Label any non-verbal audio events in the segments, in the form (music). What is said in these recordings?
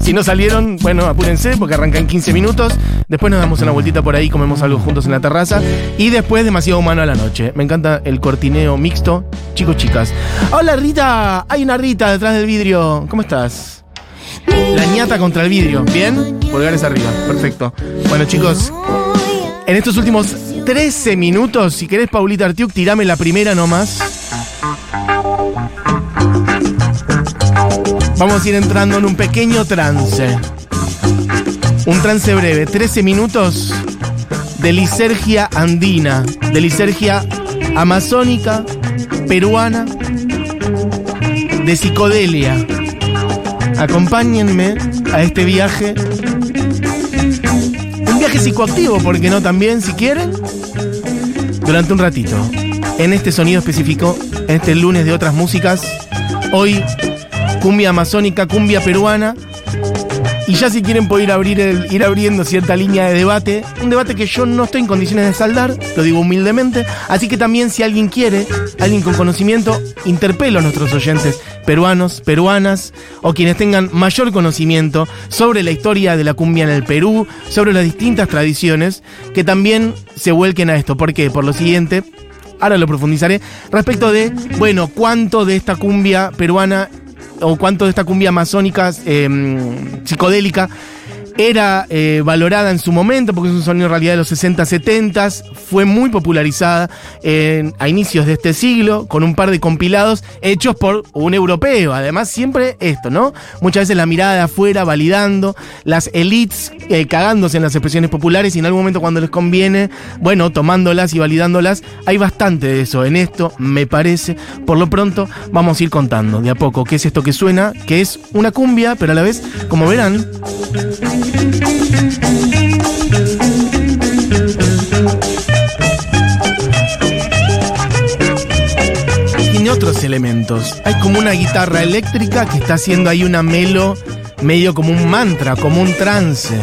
Si no salieron, bueno, apúrense porque arrancan 15 minutos. Después nos damos una vueltita por ahí, comemos algo juntos en la terraza. Y después demasiado humano a la noche. Me encanta el cortineo mixto. Chicos, chicas. Hola Rita, hay una Rita detrás del vidrio. ¿Cómo estás? La ñata contra el vidrio. ¿Bien? Pulgares arriba. Perfecto. Bueno, chicos, en estos últimos 13 minutos, si querés, Paulita Artiuk, tirame la primera nomás. Vamos a ir entrando en un pequeño trance. Un trance breve, 13 minutos de lisergia andina, de lisergia amazónica, peruana, de psicodelia. Acompáñenme a este viaje. Un viaje psicoactivo, porque no también, si quieren? Durante un ratito. En este sonido específico, este lunes de otras músicas, hoy cumbia amazónica, cumbia peruana. Y ya si quieren poder abrir el, ir abriendo cierta línea de debate, un debate que yo no estoy en condiciones de saldar, lo digo humildemente, así que también si alguien quiere, alguien con conocimiento, interpelo a nuestros oyentes peruanos, peruanas, o quienes tengan mayor conocimiento sobre la historia de la cumbia en el Perú, sobre las distintas tradiciones, que también se vuelquen a esto. ¿Por qué? Por lo siguiente, ahora lo profundizaré, respecto de, bueno, cuánto de esta cumbia peruana o cuánto de esta cumbia amazónica em, psicodélica era eh, valorada en su momento, porque es un sonido en realidad de los 60, 70, fue muy popularizada a inicios de este siglo, con un par de compilados hechos por un europeo. Además, siempre esto, ¿no? Muchas veces la mirada de afuera validando, las elites eh, cagándose en las expresiones populares y en algún momento cuando les conviene, bueno, tomándolas y validándolas. Hay bastante de eso en esto, me parece. Por lo pronto, vamos a ir contando de a poco qué es esto que suena, que es una cumbia, pero a la vez, como verán, tiene otros elementos. Hay como una guitarra eléctrica que está haciendo ahí una melo medio como un mantra, como un trance.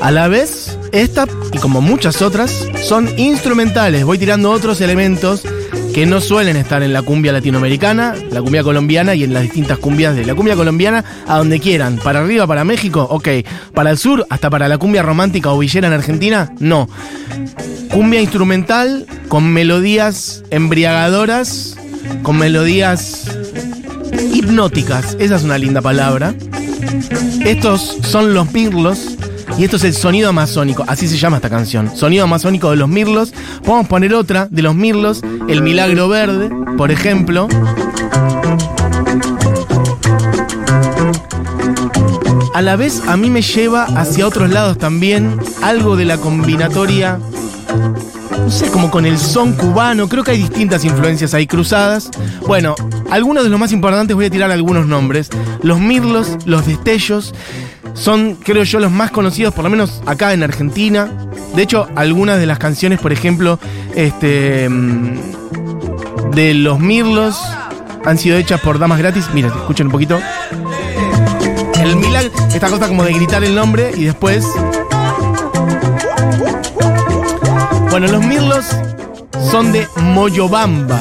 A la vez, esta y como muchas otras son instrumentales. Voy tirando otros elementos que no suelen estar en la cumbia latinoamericana, la cumbia colombiana y en las distintas cumbias de la cumbia colombiana a donde quieran. Para arriba, para México, ok. Para el sur, hasta para la cumbia romántica o villera en Argentina, no. Cumbia instrumental con melodías embriagadoras, con melodías hipnóticas. Esa es una linda palabra. Estos son los mirlos y esto es el sonido amazónico, así se llama esta canción. Sonido amazónico de los mirlos. Podemos poner otra de los mirlos, El Milagro Verde, por ejemplo. A la vez a mí me lleva hacia otros lados también algo de la combinatoria, no sé, como con el son cubano, creo que hay distintas influencias ahí cruzadas. Bueno, algunos de los más importantes voy a tirar algunos nombres. Los mirlos, los destellos, son, creo yo, los más conocidos, por lo menos acá en Argentina. De hecho, algunas de las canciones, por ejemplo, este, mm, de los Mirlos han sido hechas por Damas Gratis. Mira, escuchen un poquito. El milagro, esta cosa como de gritar el nombre y después. Bueno, los Mirlos son de Moyobamba.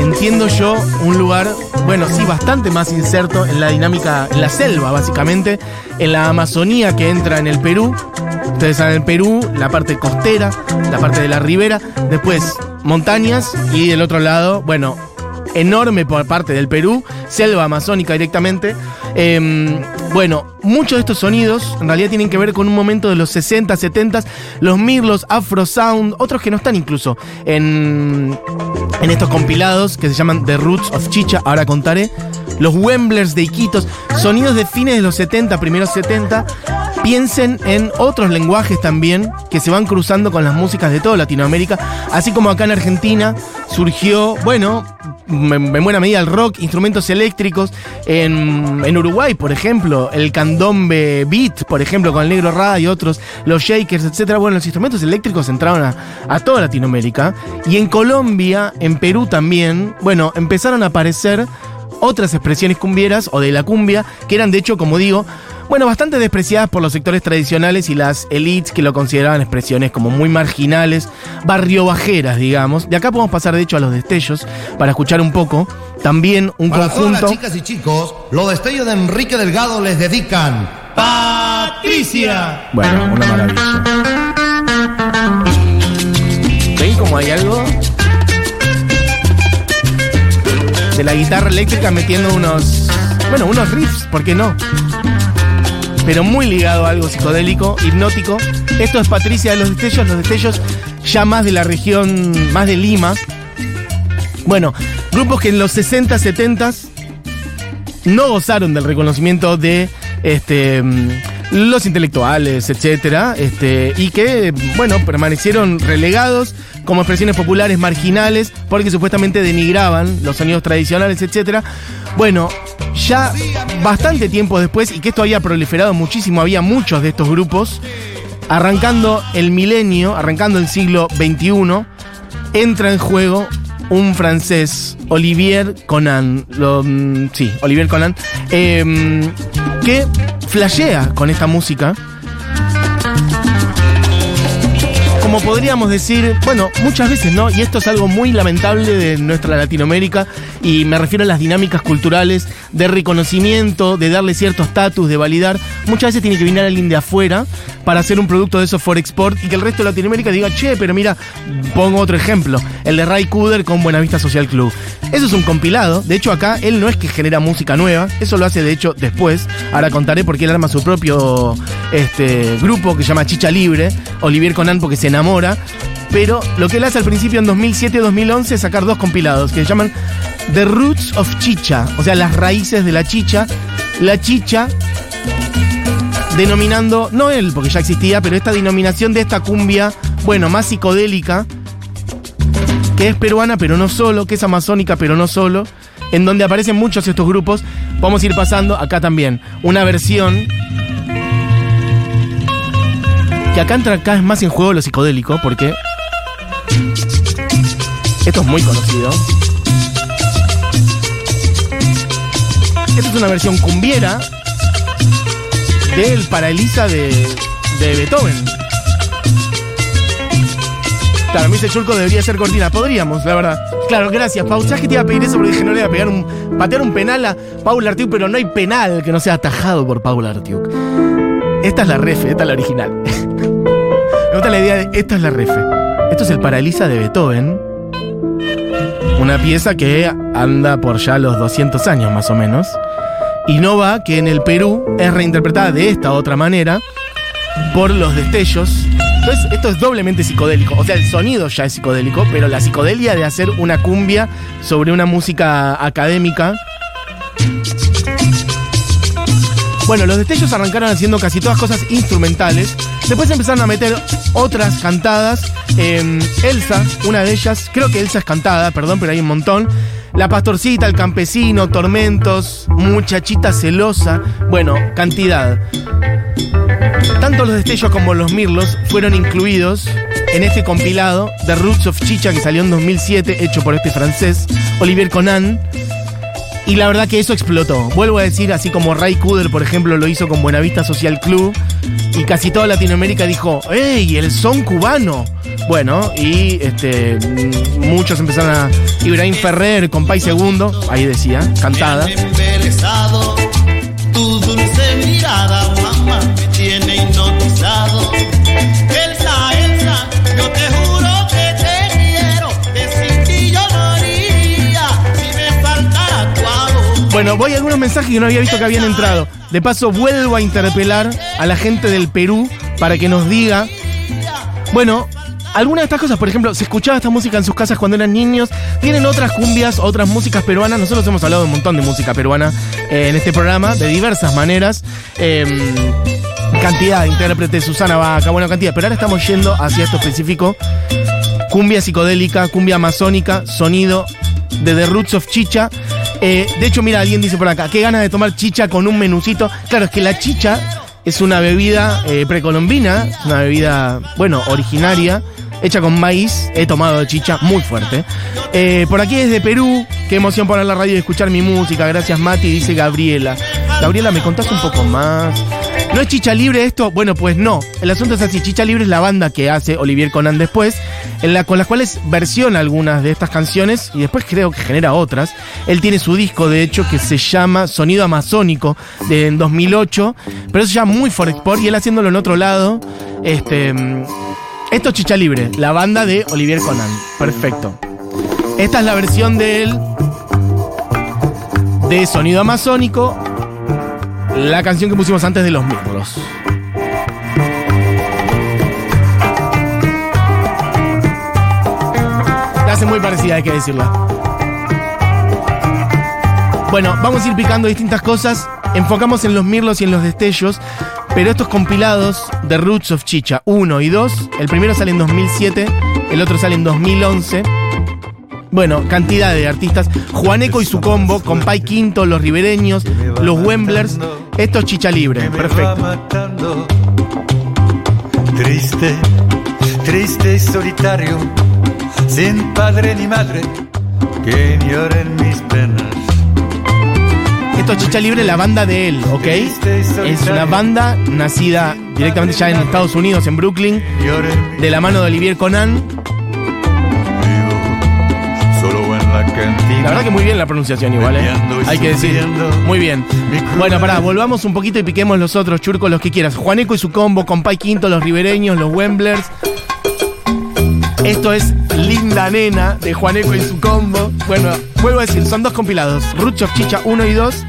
Entiendo yo un lugar bueno, sí, bastante más inserto en la dinámica, en la selva, básicamente, en la Amazonía que entra en el Perú. Ustedes saben el Perú, la parte costera, la parte de la ribera, después montañas y del otro lado, bueno, enorme por parte del Perú, selva amazónica directamente. Em, bueno, muchos de estos sonidos en realidad tienen que ver con un momento de los 60, 70, los mirlos, Afro Sound, otros que no están incluso en, en estos compilados que se llaman The Roots of Chicha, ahora contaré. Los Wemblers de Iquitos, sonidos de fines de los 70, primeros 70. Piensen en otros lenguajes también que se van cruzando con las músicas de toda Latinoamérica, así como acá en Argentina surgió, bueno, en buena medida el rock, instrumentos eléctricos. En, en, Uruguay, por ejemplo, el candombe beat, por ejemplo, con el negro Ra y otros, los shakers, etc. Bueno, los instrumentos eléctricos entraron a, a, toda Latinoamérica. Y en Colombia, en Perú también, bueno, empezaron a aparecer otras expresiones cumbieras o de la cumbia, que eran de hecho, como digo, bueno, bastante despreciadas por los sectores tradicionales y las elites que lo consideraban expresiones como muy marginales, barrio bajeras, digamos. De acá podemos pasar de hecho a los destellos para escuchar un poco También un Para conjunto. todas las chicas y chicos, los destellos de Enrique Delgado les dedican Patricia. Bueno, una maravilla. ¿Ven cómo hay algo? La guitarra eléctrica metiendo unos. Bueno, unos riffs, ¿por qué no? Pero muy ligado a algo psicodélico, hipnótico. Esto es Patricia de los Destellos, los Destellos ya más de la región, más de Lima. Bueno, grupos que en los 60, 70 no gozaron del reconocimiento de este, mm, los intelectuales, etcétera, este, y que, bueno, permanecieron relegados como expresiones populares marginales porque supuestamente denigraban los sonidos tradicionales, etcétera. Bueno, ya bastante tiempo después, y que esto había proliferado muchísimo, había muchos de estos grupos, arrancando el milenio, arrancando el siglo XXI, entra en juego un francés, Olivier Conan, mm, sí, Olivier Conan, em, que flashea con esta música. Como podríamos decir, bueno, muchas veces, ¿no? Y esto es algo muy lamentable de nuestra Latinoamérica, y me refiero a las dinámicas culturales de reconocimiento, de darle cierto estatus, de validar. Muchas veces tiene que venir alguien de afuera para hacer un producto de eso for export y que el resto de Latinoamérica diga, che, pero mira, pongo otro ejemplo, el de Ray Cooder con Buenavista Social Club. Eso es un compilado, de hecho acá él no es que genera música nueva, eso lo hace de hecho después, ahora contaré porque él arma su propio este, grupo que se llama Chicha Libre, Olivier Conan porque se enamora, pero lo que él hace al principio en 2007-2011 es sacar dos compilados que se llaman The Roots of Chicha, o sea, las raíces de la chicha. La chicha denominando, no él, porque ya existía, pero esta denominación de esta cumbia, bueno, más psicodélica, que es peruana, pero no solo, que es amazónica, pero no solo, en donde aparecen muchos estos grupos. Vamos a ir pasando acá también una versión que acá entra acá es más en juego lo psicodélico, porque esto es muy conocido. Esta es una versión cumbiera del Paralisa de, de Beethoven. Claro, me dice Churco debería ser cortina. Podríamos, la verdad. Claro, gracias, Pau. ¿Sabes que te iba a pedir eso? Porque dije, no le iba a pegar un, patear un penal a Paul Artiuk, pero no hay penal que no sea atajado por Paul Artiuk. Esta es la refe, esta es la original. Me gusta la idea de esta es la refe. Esto es el Paralisa de Beethoven. Una pieza que anda por ya los 200 años más o menos. Y Nova, que en el Perú es reinterpretada de esta otra manera por los destellos. Entonces, esto es doblemente psicodélico. O sea, el sonido ya es psicodélico, pero la psicodelia de hacer una cumbia sobre una música académica. Bueno, los destellos arrancaron haciendo casi todas cosas instrumentales. Después empezaron a meter otras cantadas. Eh, Elsa, una de ellas, creo que Elsa es cantada, perdón, pero hay un montón. La pastorcita, el campesino, tormentos, muchachita celosa. Bueno, cantidad. Tanto los destellos como los mirlos fueron incluidos en este compilado de Roots of Chicha que salió en 2007, hecho por este francés, Olivier Conan. Y la verdad que eso explotó. Vuelvo a decir, así como Ray Cooder, por ejemplo, lo hizo con Buenavista Social Club. Y casi toda Latinoamérica dijo, ¡Ey, el son cubano! Bueno, y este, mm, muchos empezaron a. Ibrahim Ferrer, Compay Segundo, ahí decía, cantada. Bueno, voy a algunos mensajes que no había visto que habían entrado. De paso, vuelvo a interpelar a la gente del Perú para que nos diga. Bueno, algunas de estas cosas, por ejemplo, se escuchaba esta música en sus casas cuando eran niños. Tienen otras cumbias, otras músicas peruanas. Nosotros hemos hablado de un montón de música peruana eh, en este programa, de diversas maneras. Eh, cantidad de intérpretes, Susana Vaca, bueno, cantidad. Pero ahora estamos yendo hacia esto específico. Cumbia psicodélica, cumbia amazónica, sonido de The Roots of Chicha. Eh, de hecho, mira, alguien dice por acá, qué ganas de tomar chicha con un menucito. Claro, es que la chicha es una bebida eh, precolombina, una bebida, bueno, originaria, hecha con maíz. He tomado chicha muy fuerte. Eh, por aquí desde Perú, qué emoción poner la radio y escuchar mi música. Gracias, Mati, dice Gabriela. Gabriela, ¿me contás un poco más? ¿No es Chicha Libre esto? Bueno, pues no. El asunto es así. Chicha Libre es la banda que hace Olivier Conan después, en la, con las cuales versiona algunas de estas canciones y después creo que genera otras. Él tiene su disco, de hecho, que se llama Sonido Amazónico, de en 2008, pero eso ya muy Forexport y él haciéndolo en otro lado. Este, mm, esto es Chicha Libre, la banda de Olivier Conan. Perfecto. Esta es la versión de él de Sonido Amazónico, la canción que pusimos antes de los miembros. La hace muy parecida, hay que decirla. Bueno, vamos a ir picando distintas cosas. Enfocamos en los mirlos y en los destellos. Pero estos compilados de Roots of Chicha 1 y 2, el primero sale en 2007, el otro sale en 2011. Bueno, cantidad de artistas. Juaneco y su combo, con Pai Quinto, los ribereños, los Wemblers. Esto es Chicha Libre, perfecto. Triste, triste y solitario, sin padre ni madre, que lloren mis penas. Esto es Chicha Libre, la banda de él, ¿ok? Es una banda nacida directamente ya en Estados Unidos, en Brooklyn, de la mano de Olivier Conan. La verdad que muy bien la pronunciación igual, ¿eh? Hay que decir. Muy bien. Bueno, pará, volvamos un poquito y piquemos los otros churcos, los que quieras. Juaneco y su combo, Compay Quinto, los ribereños, los Wemblers. Esto es Linda Nena de Juaneco y su combo. Bueno, vuelvo a decir, son dos compilados. Of Chicha 1 y 2.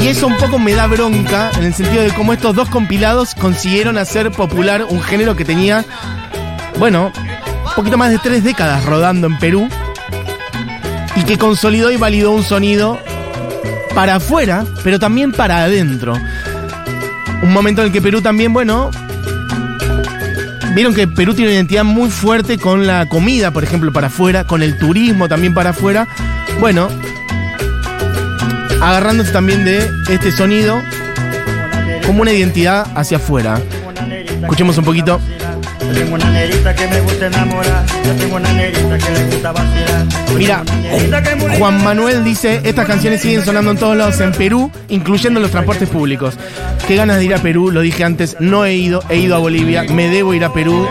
Y eso un poco me da bronca en el sentido de cómo estos dos compilados consiguieron hacer popular un género que tenía, bueno, poquito más de tres décadas rodando en Perú y que consolidó y validó un sonido para afuera, pero también para adentro. Un momento en el que Perú también, bueno, vieron que Perú tiene una identidad muy fuerte con la comida, por ejemplo, para afuera, con el turismo también para afuera. Bueno, agarrándose también de este sonido como una identidad hacia afuera. Escuchemos un poquito. Yo tengo una negrita que me gusta enamorar. Yo tengo una negrita que le gusta vacilar. Mira, Juan Manuel dice, estas canciones siguen sonando en todos lados en Perú, incluyendo los transportes públicos. Qué ganas de ir a Perú, lo dije antes, no he ido, he ido a Bolivia, me debo ir a Perú.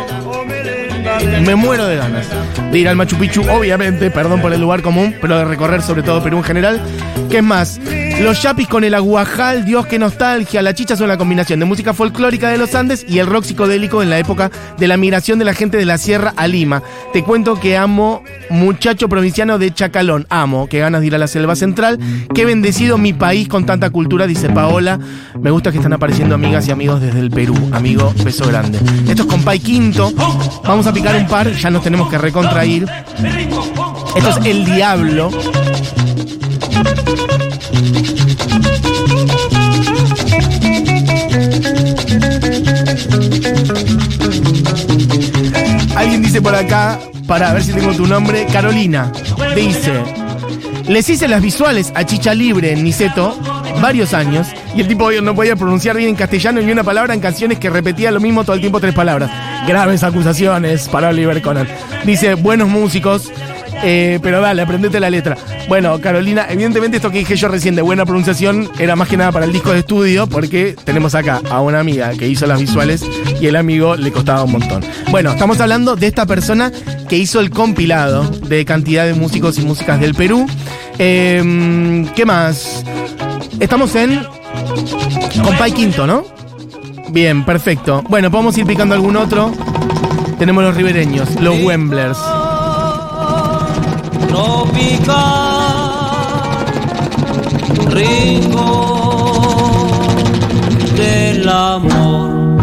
Me muero de ganas de ir al Machu Picchu, obviamente, perdón por el lugar común, pero de recorrer sobre todo Perú en general. ¿Qué es más? Los yapis con el aguajal, Dios, qué nostalgia. La chicha son la combinación de música folclórica de los Andes y el rock psicodélico en la época de la migración de la gente de la sierra a Lima. Te cuento que amo muchacho provinciano de Chacalón. Amo, qué ganas de ir a la selva central. Qué bendecido mi país con tanta cultura, dice Paola. Me gusta que están apareciendo amigas y amigos desde el Perú. Amigo, beso grande. Esto es Compay Quinto. Vamos a picar un par, ya nos tenemos que recontrair. Esto es El Diablo. Alguien dice por acá, para ver si tengo tu nombre, Carolina, dice, les hice las visuales a Chicha Libre en Niceto varios años y el tipo no podía pronunciar bien en castellano ni una palabra en canciones que repetía lo mismo todo el tiempo tres palabras. Graves acusaciones para Oliver Conan. Dice, buenos músicos, eh, pero dale, aprendete la letra. Bueno, Carolina, evidentemente esto que dije yo recién de buena pronunciación era más que nada para el disco de estudio, porque tenemos acá a una amiga que hizo las visuales y el amigo le costaba un montón. Bueno, estamos hablando de esta persona que hizo el compilado de cantidad de músicos y músicas del Perú. Eh, ¿Qué más? Estamos en Compay Quinto, ¿no? Bien, perfecto. Bueno, podemos ir picando algún otro. Tenemos los ribereños, los Wemblers. Tropical, rico del amor.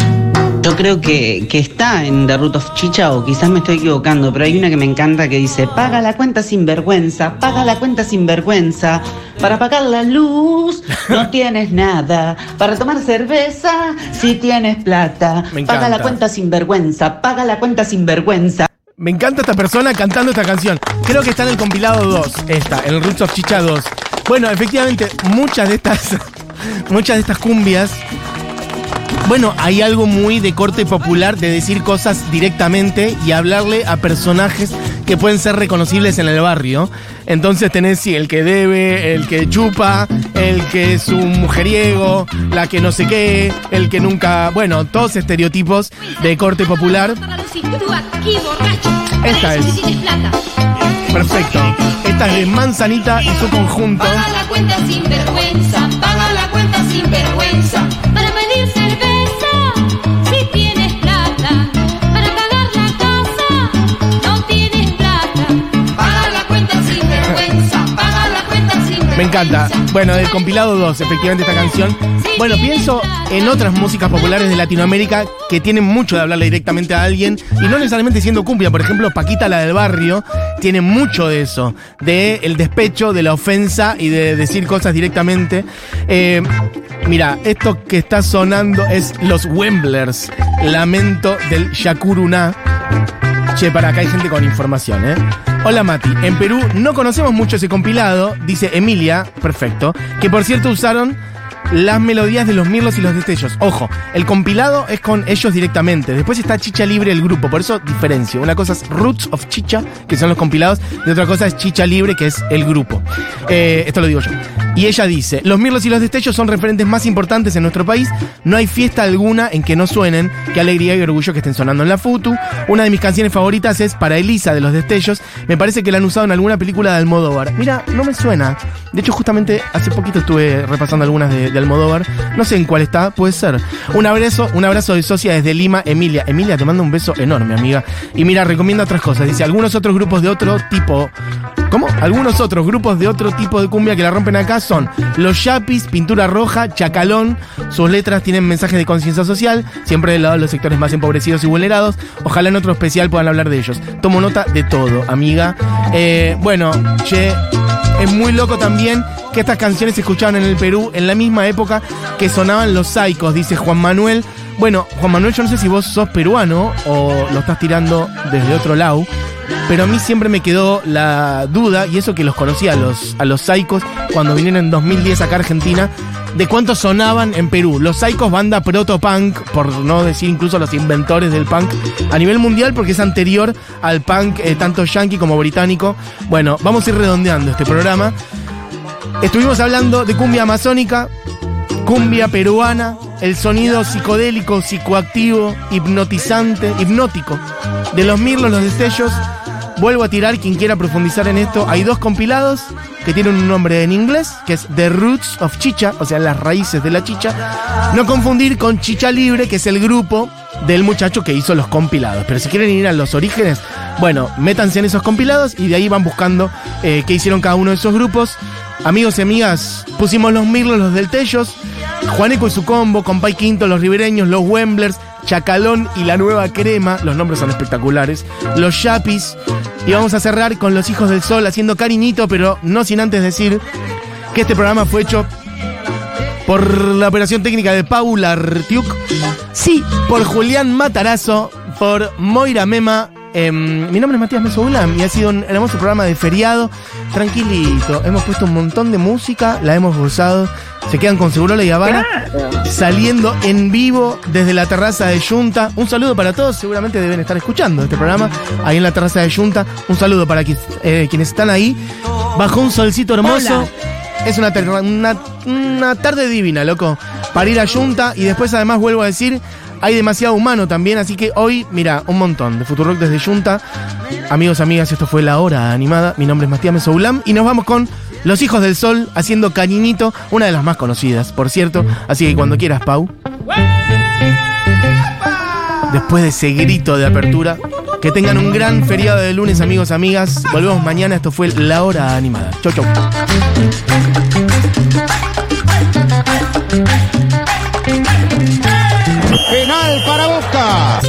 Yo creo que, que está en The Root of Chicha o quizás me estoy equivocando, pero hay una que me encanta que dice, paga la cuenta sin vergüenza, paga la cuenta sin vergüenza, para pagar la luz no (laughs) tienes nada, para tomar cerveza si tienes plata, Me paga la cuenta sin vergüenza, paga la cuenta sin vergüenza. Me encanta esta persona cantando esta canción. Creo que está en el compilado 2, esta, en el Roots of Chicha 2. Bueno, efectivamente, muchas de estas, (laughs) muchas de estas cumbias, bueno, hay algo muy de corte popular de decir cosas directamente y hablarle a personajes que pueden ser reconocibles en el barrio. Entonces tenés, sí, el que debe, el que chupa, el que es un mujeriego, la que no sé qué, el que nunca. Bueno, todos estereotipos de corte popular. Esta es. Perfecto. Esta es de Manzanita y su conjunto. Paga la cuenta sin vergüenza, paga la cuenta sin vergüenza. Para pedir cerveza, Me encanta. Bueno, del compilado 2, efectivamente, esta canción. Bueno, pienso en otras músicas populares de Latinoamérica que tienen mucho de hablarle directamente a alguien y no necesariamente siendo cumbia. Por ejemplo, Paquita, la del barrio, tiene mucho de eso, de el despecho, de la ofensa y de decir cosas directamente. Eh, mira, esto que está sonando es Los Wemblers, Lamento del Yacuruná. Che, para acá hay gente con información, ¿eh? Hola Mati, en Perú no conocemos mucho ese compilado, dice Emilia, perfecto, que por cierto usaron las melodías de los Mirlos y los Destellos. Ojo, el compilado es con ellos directamente. Después está Chicha Libre el grupo, por eso diferencio. Una cosa es Roots of Chicha, que son los compilados, y otra cosa es Chicha Libre, que es el grupo. Eh, esto lo digo yo. Y ella dice, los Mirlos y los Destellos son referentes más importantes en nuestro país. No hay fiesta alguna en que no suenen. Qué alegría y orgullo que estén sonando en la FUTU. Una de mis canciones favoritas es Para Elisa de los Destellos. Me parece que la han usado en alguna película de Almodóvar. Mira, no me suena. De hecho, justamente hace poquito estuve repasando algunas de, Almodóvar. No sé en cuál está, puede ser. Un abrazo, un abrazo de socia desde Lima, Emilia. Emilia, te mando un beso enorme, amiga. Y mira, recomiendo otras cosas. Dice, algunos otros grupos de otro tipo. ¿Cómo? Algunos otros grupos de otro tipo de cumbia que la rompen acá son Los Yapis, Pintura Roja, Chacalón. Sus letras tienen mensajes de conciencia social, siempre del lado de los sectores más empobrecidos y vulnerados. Ojalá en otro especial puedan hablar de ellos. Tomo nota de todo, amiga. Eh, bueno, che, es muy loco también que estas canciones se escuchaban en el Perú en la misma época que sonaban los Saicos, dice Juan Manuel. Bueno, Juan Manuel, yo no sé si vos sos peruano o lo estás tirando desde otro lado, pero a mí siempre me quedó la duda, y eso que los conocí a los, a los Saicos cuando vinieron en 2010 acá a Argentina, de cuánto sonaban en Perú. Los Saicos, banda proto-punk, por no decir incluso los inventores del punk a nivel mundial, porque es anterior al punk eh, tanto yankee como británico. Bueno, vamos a ir redondeando este programa. Estuvimos hablando de cumbia amazónica, cumbia peruana, el sonido psicodélico, psicoactivo, hipnotizante, hipnótico de los mirlos, los destellos. Vuelvo a tirar, quien quiera profundizar en esto, hay dos compilados que tienen un nombre en inglés, que es The Roots of Chicha, o sea, las raíces de la chicha. No confundir con Chicha Libre, que es el grupo del muchacho que hizo los compilados. Pero si quieren ir a los orígenes, bueno, métanse en esos compilados y de ahí van buscando eh, qué hicieron cada uno de esos grupos. Amigos y amigas, pusimos los Mirlos, los del Tellos, Juaneco y su combo, Compay Quinto, los ribereños, los Wemblers, Chacalón y la nueva crema, los nombres son espectaculares, los Yapis, y vamos a cerrar con los hijos del sol haciendo cariñito, pero no sin antes decir que este programa fue hecho por la operación técnica de Paula Artiuk, sí, por Julián Matarazo, por Moira Mema. Em, mi nombre es Matías Mesoulam y ha sido un hermoso programa de feriado. Tranquilito, hemos puesto un montón de música, la hemos gozado. Se quedan con Segurola y Habana saliendo en vivo desde la terraza de Junta. Un saludo para todos, seguramente deben estar escuchando este programa ahí en la terraza de Junta. Un saludo para eh, quienes están ahí. Bajo un solcito hermoso. Es una, una, una tarde divina, loco. Para ir a Junta y después además vuelvo a decir, hay demasiado humano también, así que hoy, mira, un montón de Futurock desde Junta. Amigos, amigas, esto fue La Hora Animada. Mi nombre es Matías Mesoulam y nos vamos con Los Hijos del Sol haciendo Cariñito, una de las más conocidas, por cierto. Así que cuando quieras, Pau. Después de ese grito de apertura, que tengan un gran feriado de lunes, amigos, amigas. Volvemos mañana. Esto fue La Hora Animada. Chau, chau. Penal para Boca. ¡Boca